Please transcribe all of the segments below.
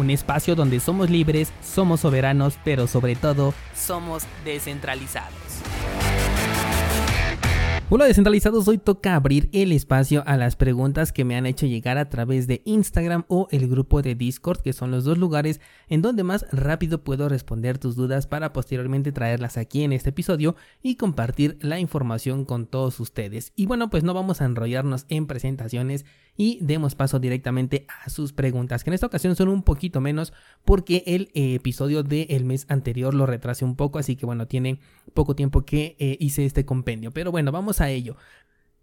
un espacio donde somos libres, somos soberanos, pero sobre todo somos descentralizados. Hola descentralizados, hoy toca abrir el espacio a las preguntas que me han hecho llegar a través de Instagram o el grupo de Discord, que son los dos lugares en donde más rápido puedo responder tus dudas para posteriormente traerlas aquí en este episodio y compartir la información con todos ustedes. Y bueno, pues no vamos a enrollarnos en presentaciones y demos paso directamente a sus preguntas, que en esta ocasión son un poquito menos porque el eh, episodio del mes anterior lo retrasé un poco, así que bueno, tiene poco tiempo que eh, hice este compendio. Pero bueno, vamos a ello.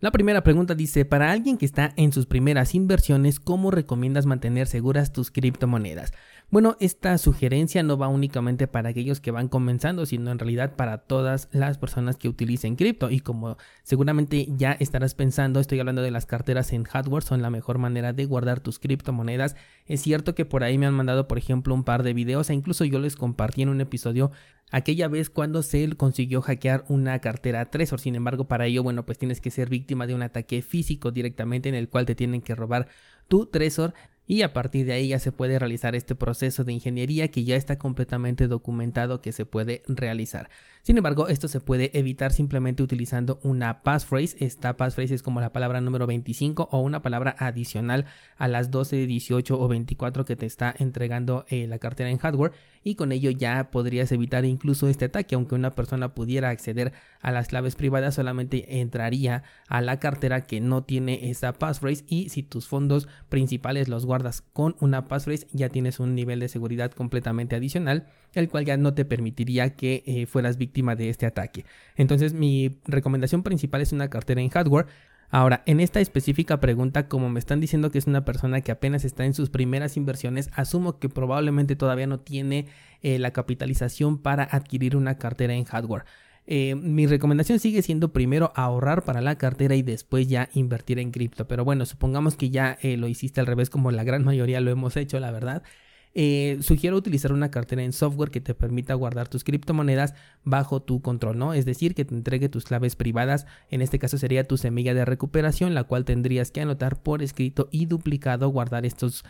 La primera pregunta dice, para alguien que está en sus primeras inversiones, ¿cómo recomiendas mantener seguras tus criptomonedas? Bueno, esta sugerencia no va únicamente para aquellos que van comenzando, sino en realidad para todas las personas que utilicen cripto. Y como seguramente ya estarás pensando, estoy hablando de las carteras en hardware, son la mejor manera de guardar tus criptomonedas. Es cierto que por ahí me han mandado, por ejemplo, un par de videos e incluso yo les compartí en un episodio aquella vez cuando se consiguió hackear una cartera Trezor. Sin embargo, para ello, bueno, pues tienes que ser víctima de un ataque físico directamente en el cual te tienen que robar tu Trezor y a partir de ahí ya se puede realizar este proceso de ingeniería que ya está completamente documentado que se puede realizar. Sin embargo, esto se puede evitar simplemente utilizando una passphrase. Esta passphrase es como la palabra número 25 o una palabra adicional a las 12, 18 o 24 que te está entregando eh, la cartera en hardware y con ello ya podrías evitar incluso este ataque. Aunque una persona pudiera acceder a las claves privadas, solamente entraría a la cartera que no tiene esa passphrase y si tus fondos principales los guardas con una passphrase ya tienes un nivel de seguridad completamente adicional, el cual ya no te permitiría que eh, fueras víctima de este ataque. Entonces mi recomendación principal es una cartera en hardware. Ahora, en esta específica pregunta, como me están diciendo que es una persona que apenas está en sus primeras inversiones, asumo que probablemente todavía no tiene eh, la capitalización para adquirir una cartera en hardware. Eh, mi recomendación sigue siendo primero ahorrar para la cartera y después ya invertir en cripto. Pero bueno, supongamos que ya eh, lo hiciste al revés como la gran mayoría lo hemos hecho, la verdad. Eh, sugiero utilizar una cartera en software que te permita guardar tus criptomonedas bajo tu control, ¿no? Es decir, que te entregue tus claves privadas, en este caso sería tu semilla de recuperación, la cual tendrías que anotar por escrito y duplicado, guardar estos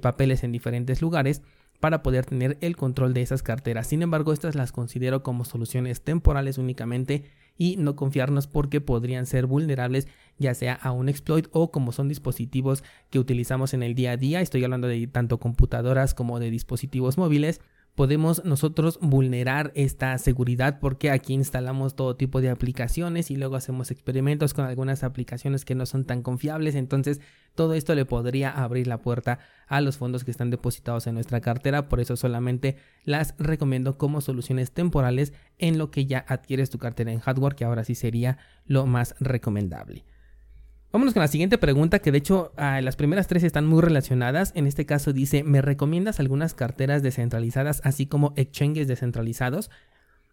papeles en diferentes lugares para poder tener el control de esas carteras. Sin embargo, estas las considero como soluciones temporales únicamente y no confiarnos porque podrían ser vulnerables ya sea a un exploit o como son dispositivos que utilizamos en el día a día, estoy hablando de tanto computadoras como de dispositivos móviles, podemos nosotros vulnerar esta seguridad porque aquí instalamos todo tipo de aplicaciones y luego hacemos experimentos con algunas aplicaciones que no son tan confiables. Entonces todo esto le podría abrir la puerta a los fondos que están depositados en nuestra cartera. Por eso solamente las recomiendo como soluciones temporales en lo que ya adquieres tu cartera en hardware que ahora sí sería lo más recomendable. Vámonos con la siguiente pregunta, que de hecho ah, las primeras tres están muy relacionadas. En este caso dice, ¿me recomiendas algunas carteras descentralizadas, así como exchanges descentralizados?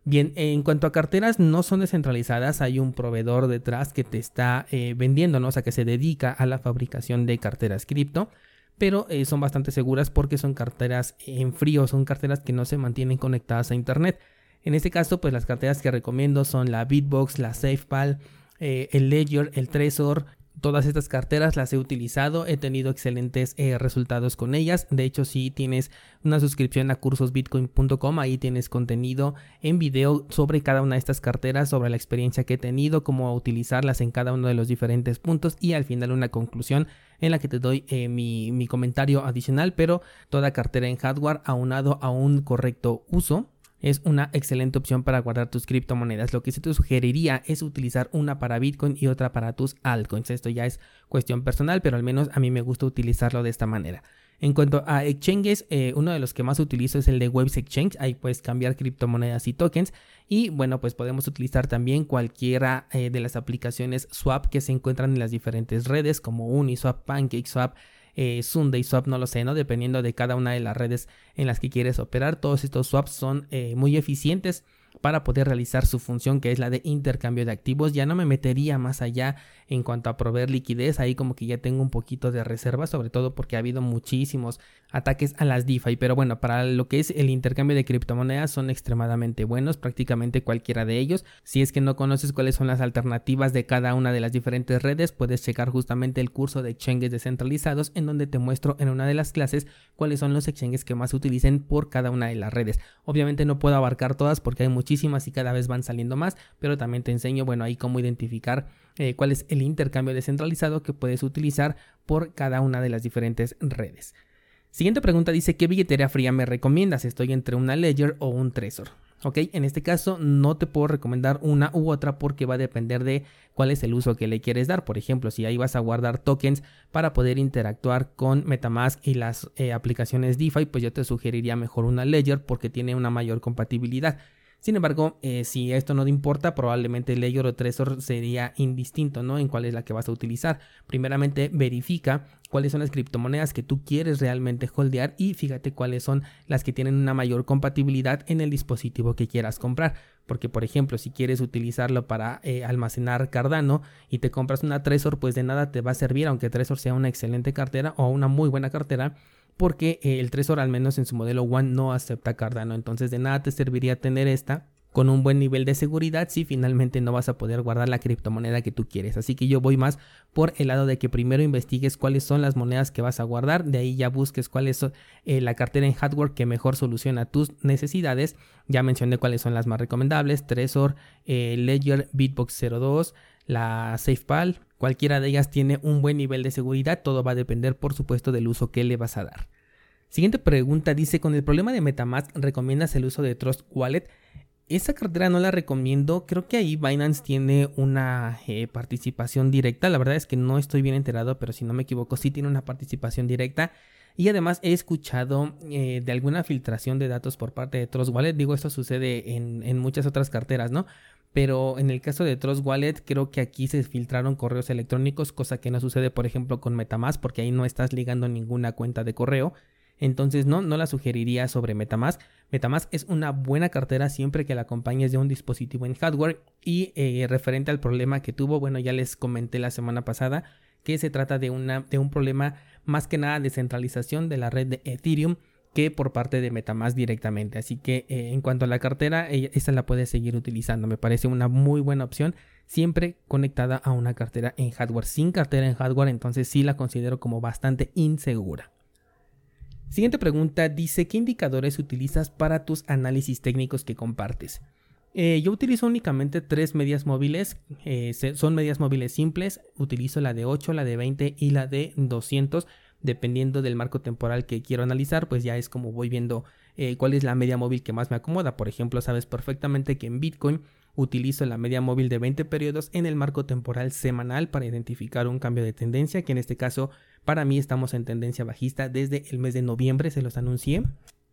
Bien, en cuanto a carteras no son descentralizadas, hay un proveedor detrás que te está eh, vendiendo, ¿no? o sea, que se dedica a la fabricación de carteras cripto, pero eh, son bastante seguras porque son carteras en frío, son carteras que no se mantienen conectadas a internet. En este caso, pues las carteras que recomiendo son la Bitbox, la SafePal, eh, el Ledger, el Trezor, Todas estas carteras las he utilizado, he tenido excelentes eh, resultados con ellas. De hecho, si tienes una suscripción a cursosbitcoin.com, ahí tienes contenido en video sobre cada una de estas carteras, sobre la experiencia que he tenido, cómo utilizarlas en cada uno de los diferentes puntos y al final una conclusión en la que te doy eh, mi, mi comentario adicional, pero toda cartera en hardware aunado a un correcto uso es una excelente opción para guardar tus criptomonedas. Lo que sí te sugeriría es utilizar una para Bitcoin y otra para tus altcoins. Esto ya es cuestión personal, pero al menos a mí me gusta utilizarlo de esta manera. En cuanto a exchanges, eh, uno de los que más utilizo es el de Waves Exchange. Ahí puedes cambiar criptomonedas y tokens. Y bueno, pues podemos utilizar también cualquiera eh, de las aplicaciones swap que se encuentran en las diferentes redes como Uniswap, PancakeSwap, eh, Sunday Swap, no lo sé, ¿no? Dependiendo de cada una de las redes en las que quieres operar. Todos estos swaps son eh, muy eficientes para poder realizar su función que es la de intercambio de activos. Ya no me metería más allá en cuanto a proveer liquidez, ahí como que ya tengo un poquito de reserva, sobre todo porque ha habido muchísimos ataques a las DeFi, pero bueno, para lo que es el intercambio de criptomonedas son extremadamente buenos, prácticamente cualquiera de ellos. Si es que no conoces cuáles son las alternativas de cada una de las diferentes redes, puedes checar justamente el curso de exchanges descentralizados en donde te muestro en una de las clases cuáles son los exchanges que más se utilicen por cada una de las redes. Obviamente no puedo abarcar todas porque hay muchísimas y cada vez van saliendo más, pero también te enseño, bueno, ahí cómo identificar eh, cuál es el intercambio descentralizado que puedes utilizar por cada una de las diferentes redes. Siguiente pregunta dice, ¿qué billetera fría me recomiendas? Estoy entre una Ledger o un Trezor. Ok, en este caso no te puedo recomendar una u otra porque va a depender de cuál es el uso que le quieres dar. Por ejemplo, si ahí vas a guardar tokens para poder interactuar con Metamask y las eh, aplicaciones DeFi, pues yo te sugeriría mejor una Ledger porque tiene una mayor compatibilidad. Sin embargo, eh, si esto no te importa, probablemente Ledger o Trezor sería indistinto, ¿no? En cuál es la que vas a utilizar. Primeramente, verifica cuáles son las criptomonedas que tú quieres realmente holdear y fíjate cuáles son las que tienen una mayor compatibilidad en el dispositivo que quieras comprar. Porque, por ejemplo, si quieres utilizarlo para eh, almacenar Cardano y te compras una Trezor, pues de nada te va a servir, aunque Trezor sea una excelente cartera o una muy buena cartera porque eh, el Trezor al menos en su modelo One no acepta Cardano, entonces de nada te serviría tener esta con un buen nivel de seguridad si finalmente no vas a poder guardar la criptomoneda que tú quieres. Así que yo voy más por el lado de que primero investigues cuáles son las monedas que vas a guardar, de ahí ya busques cuál es eh, la cartera en hardware que mejor soluciona tus necesidades. Ya mencioné cuáles son las más recomendables, Trezor, eh, Ledger, Bitbox 02, la SafePal, cualquiera de ellas tiene un buen nivel de seguridad, todo va a depender por supuesto del uso que le vas a dar. Siguiente pregunta dice, con el problema de Metamask, ¿recomiendas el uso de Trust Wallet? Esa cartera no la recomiendo, creo que ahí Binance tiene una eh, participación directa, la verdad es que no estoy bien enterado, pero si no me equivoco sí tiene una participación directa. Y además he escuchado eh, de alguna filtración de datos por parte de Trust Wallet. Digo, esto sucede en, en, muchas otras carteras, ¿no? Pero en el caso de Trust Wallet, creo que aquí se filtraron correos electrónicos, cosa que no sucede, por ejemplo, con Metamask, porque ahí no estás ligando ninguna cuenta de correo. Entonces no, no la sugeriría sobre Metamask. Metamask es una buena cartera siempre que la acompañes de un dispositivo en hardware y eh, referente al problema que tuvo, bueno ya les comenté la semana pasada que se trata de, una, de un problema más que nada de centralización de la red de Ethereum que por parte de Metamask directamente. Así que eh, en cuanto a la cartera, esta la puedes seguir utilizando. Me parece una muy buena opción, siempre conectada a una cartera en hardware. Sin cartera en hardware, entonces sí la considero como bastante insegura. Siguiente pregunta dice, ¿qué indicadores utilizas para tus análisis técnicos que compartes? Eh, yo utilizo únicamente tres medias móviles, eh, son medias móviles simples, utilizo la de 8, la de 20 y la de 200, dependiendo del marco temporal que quiero analizar, pues ya es como voy viendo eh, cuál es la media móvil que más me acomoda. Por ejemplo, sabes perfectamente que en Bitcoin utilizo la media móvil de 20 periodos en el marco temporal semanal para identificar un cambio de tendencia, que en este caso para mí estamos en tendencia bajista desde el mes de noviembre, se los anuncié.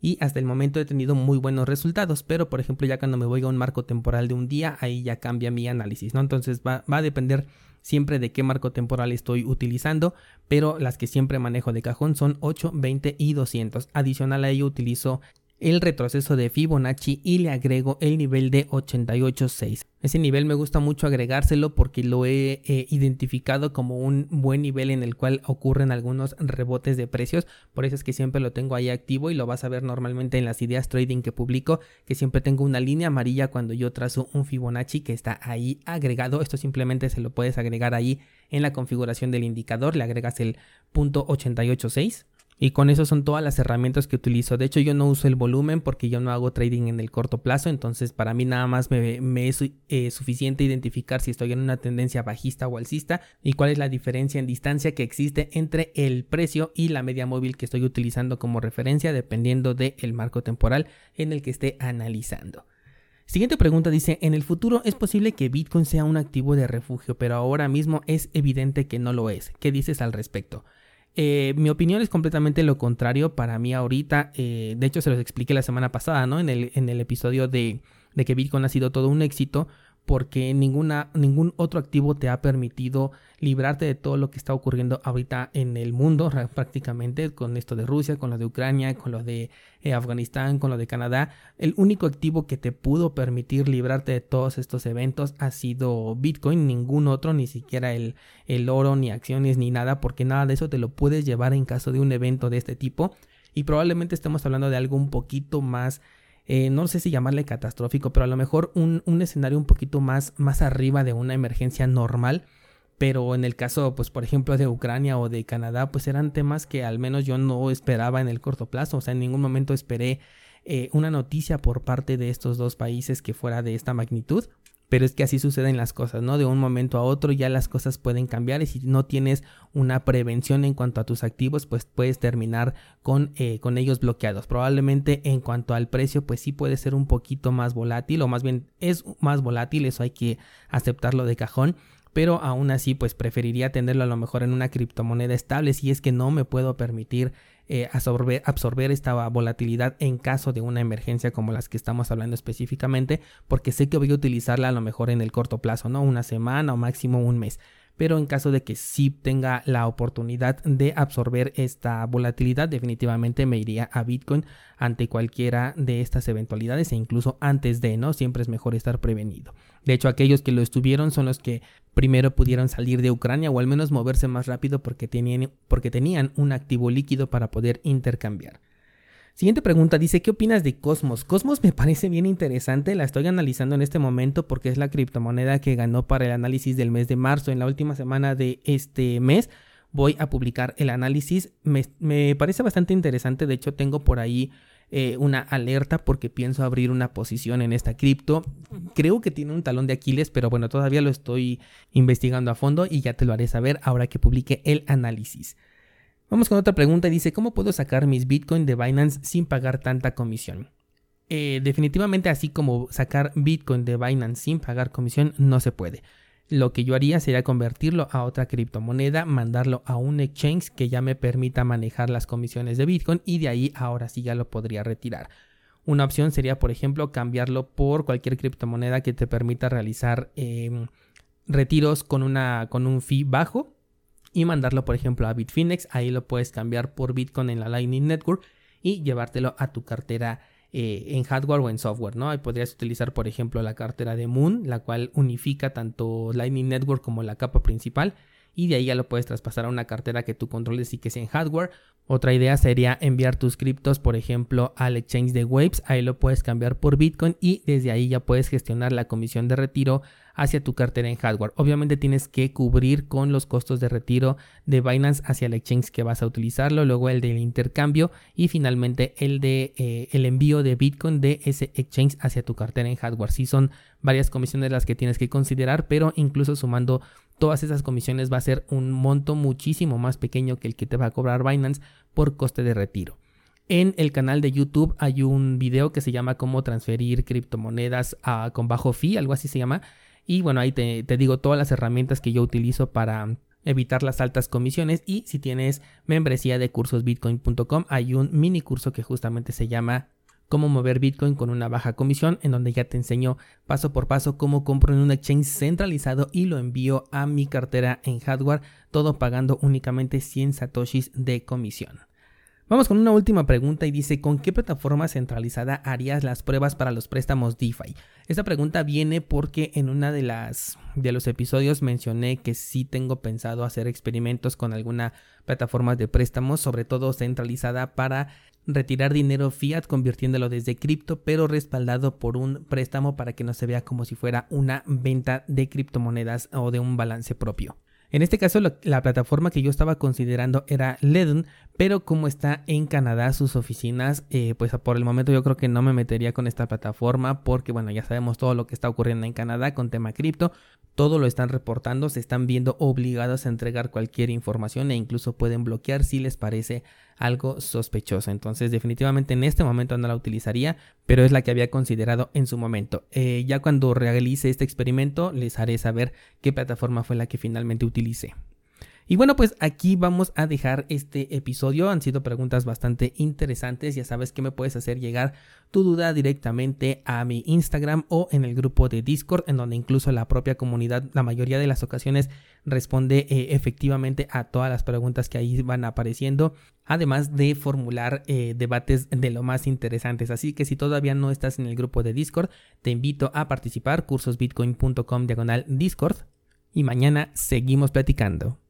Y hasta el momento he tenido muy buenos resultados, pero por ejemplo ya cuando me voy a un marco temporal de un día, ahí ya cambia mi análisis, ¿no? Entonces va, va a depender siempre de qué marco temporal estoy utilizando, pero las que siempre manejo de cajón son 8, 20 y 200. Adicional a ello utilizo el retroceso de Fibonacci y le agrego el nivel de 88.6. Ese nivel me gusta mucho agregárselo porque lo he identificado como un buen nivel en el cual ocurren algunos rebotes de precios. Por eso es que siempre lo tengo ahí activo y lo vas a ver normalmente en las ideas trading que publico, que siempre tengo una línea amarilla cuando yo trazo un Fibonacci que está ahí agregado. Esto simplemente se lo puedes agregar ahí en la configuración del indicador, le agregas el punto 886 y con eso son todas las herramientas que utilizo. De hecho, yo no uso el volumen porque yo no hago trading en el corto plazo. Entonces, para mí nada más me, es eh, suficiente identificar si estoy en una tendencia bajista o alcista y cuál es la diferencia en distancia que existe entre el precio y la media móvil que estoy utilizando como referencia dependiendo del marco temporal en el que esté analizando. Siguiente pregunta dice, en el futuro es posible que Bitcoin sea un activo de refugio, pero ahora mismo es evidente que no lo es. ¿Qué dices al respecto? Eh, mi opinión es completamente lo contrario. Para mí ahorita, eh, de hecho se los expliqué la semana pasada, ¿no? En el, en el episodio de, de, que Bitcoin ha sido todo un éxito. Porque ningún otro activo te ha permitido librarte de todo lo que está ocurriendo ahorita en el mundo prácticamente con esto de Rusia, con lo de Ucrania, con lo de eh, Afganistán, con lo de Canadá. El único activo que te pudo permitir librarte de todos estos eventos ha sido Bitcoin, ningún otro, ni siquiera el, el oro, ni acciones, ni nada, porque nada de eso te lo puedes llevar en caso de un evento de este tipo. Y probablemente estemos hablando de algo un poquito más eh, no sé si llamarle catastrófico, pero a lo mejor un, un, escenario un poquito más, más arriba de una emergencia normal. Pero en el caso, pues por ejemplo, de Ucrania o de Canadá, pues eran temas que al menos yo no esperaba en el corto plazo. O sea, en ningún momento esperé eh, una noticia por parte de estos dos países que fuera de esta magnitud. Pero es que así suceden las cosas, ¿no? De un momento a otro ya las cosas pueden cambiar y si no tienes una prevención en cuanto a tus activos, pues puedes terminar con, eh, con ellos bloqueados. Probablemente en cuanto al precio, pues sí puede ser un poquito más volátil o más bien es más volátil, eso hay que aceptarlo de cajón pero aún así pues preferiría tenerlo a lo mejor en una criptomoneda estable si es que no me puedo permitir eh, absorber, absorber esta volatilidad en caso de una emergencia como las que estamos hablando específicamente, porque sé que voy a utilizarla a lo mejor en el corto plazo, ¿no? Una semana o máximo un mes pero en caso de que sí tenga la oportunidad de absorber esta volatilidad, definitivamente me iría a Bitcoin ante cualquiera de estas eventualidades e incluso antes de, ¿no? Siempre es mejor estar prevenido. De hecho, aquellos que lo estuvieron son los que primero pudieron salir de Ucrania o al menos moverse más rápido porque tenían, porque tenían un activo líquido para poder intercambiar. Siguiente pregunta dice, ¿qué opinas de Cosmos? Cosmos me parece bien interesante, la estoy analizando en este momento porque es la criptomoneda que ganó para el análisis del mes de marzo. En la última semana de este mes voy a publicar el análisis. Me, parece bastante interesante, de hecho tengo por ahí eh, una alerta porque pienso abrir una posición en esta cripto. Creo que tiene un talón de Aquiles, pero bueno, todavía lo estoy investigando a fondo y ya te lo haré saber ahora que publique el análisis. Vamos con otra pregunta. Dice, ¿cómo puedo sacar mis Bitcoin de Binance sin pagar tanta comisión? Eh, definitivamente así como sacar Bitcoin de Binance sin pagar comisión no se puede. Lo que yo haría sería convertirlo a otra criptomoneda, mandarlo a un exchange que ya me permita manejar las comisiones de Bitcoin y de ahí ahora sí ya lo podría retirar. Una opción sería, por ejemplo, cambiarlo por cualquier criptomoneda que te permita realizar em, retiros con, una, con un fee bajo y mandarlo, por ejemplo, a Bitfinex. Ahí lo puedes cambiar por Bitcoin en la Lightning Network y llevártelo a tu cartera eh, en hardware o en software, ¿no? Ahí podrías utilizar, por ejemplo, la cartera de Moon, la cual unifica tanto Lightning Network como la capa principal y de ahí ya lo puedes traspasar a una cartera que tú controles y que sea en hardware. Otra idea sería enviar tus criptos, por ejemplo, al exchange de Waves, ahí lo puedes cambiar por Bitcoin y desde ahí ya puedes gestionar la comisión de retiro hacia tu cartera en hardware. Obviamente tienes que cubrir con los costos de retiro de Binance hacia el exchange que vas a utilizarlo, luego el del intercambio y finalmente el de eh, el envío de Bitcoin de ese exchange hacia tu cartera en hardware. Sí son varias comisiones las que tienes que considerar, pero incluso sumando todas esas comisiones va a ser un monto muchísimo más pequeño que el que te va a cobrar Binance por coste de retiro. En el canal de YouTube hay un video que se llama cómo transferir criptomonedas con bajo fee, algo así se llama. Y bueno, ahí te, te digo todas las herramientas que yo utilizo para evitar las altas comisiones y si tienes membresía de cursosbitcoin.com hay un mini curso que justamente se llama cómo mover Bitcoin con una baja comisión, en donde ya te enseño paso por paso cómo compro en un exchange centralizado y lo envío a mi cartera en hardware, todo pagando únicamente 100 satoshis de comisión. Vamos con una última pregunta y dice, ¿con qué plataforma centralizada harías las pruebas para los préstamos DeFi? Esta pregunta viene porque en una de las de los episodios mencioné que sí tengo pensado hacer experimentos con alguna plataforma de préstamos, sobre todo centralizada para retirar dinero fiat convirtiéndolo desde cripto, pero respaldado por un préstamo para que no se vea como si fuera una venta de criptomonedas o de un balance propio. En este caso, la, plataforma que yo estaba considerando era Ledon, pero como está en Canadá sus oficinas, eh, pues por el momento yo creo que no me metería con esta plataforma porque, bueno, ya sabemos todo lo que está ocurriendo en Canadá con tema cripto, todo lo están reportando, se están viendo obligados a entregar cualquier información e incluso pueden bloquear si les parece algo sospechoso. Entonces definitivamente en este momento no la utilizaría, pero es la que había considerado en su momento. Eh, ya cuando realice este experimento les haré saber qué plataforma fue la que finalmente utilicé. Y bueno, pues aquí vamos a dejar este episodio. Han sido preguntas bastante interesantes. Ya sabes que me puedes hacer llegar tu duda directamente a mi Instagram o en el grupo de Discord, en donde incluso la propia comunidad, la mayoría de las ocasiones, responde eh, efectivamente a todas las preguntas que ahí van apareciendo. Además de formular eh, debates de lo más interesantes. Así que si todavía no estás en el grupo de Discord, te invito a participar cursosbitcoin.com diagonal Discord. Y mañana seguimos platicando.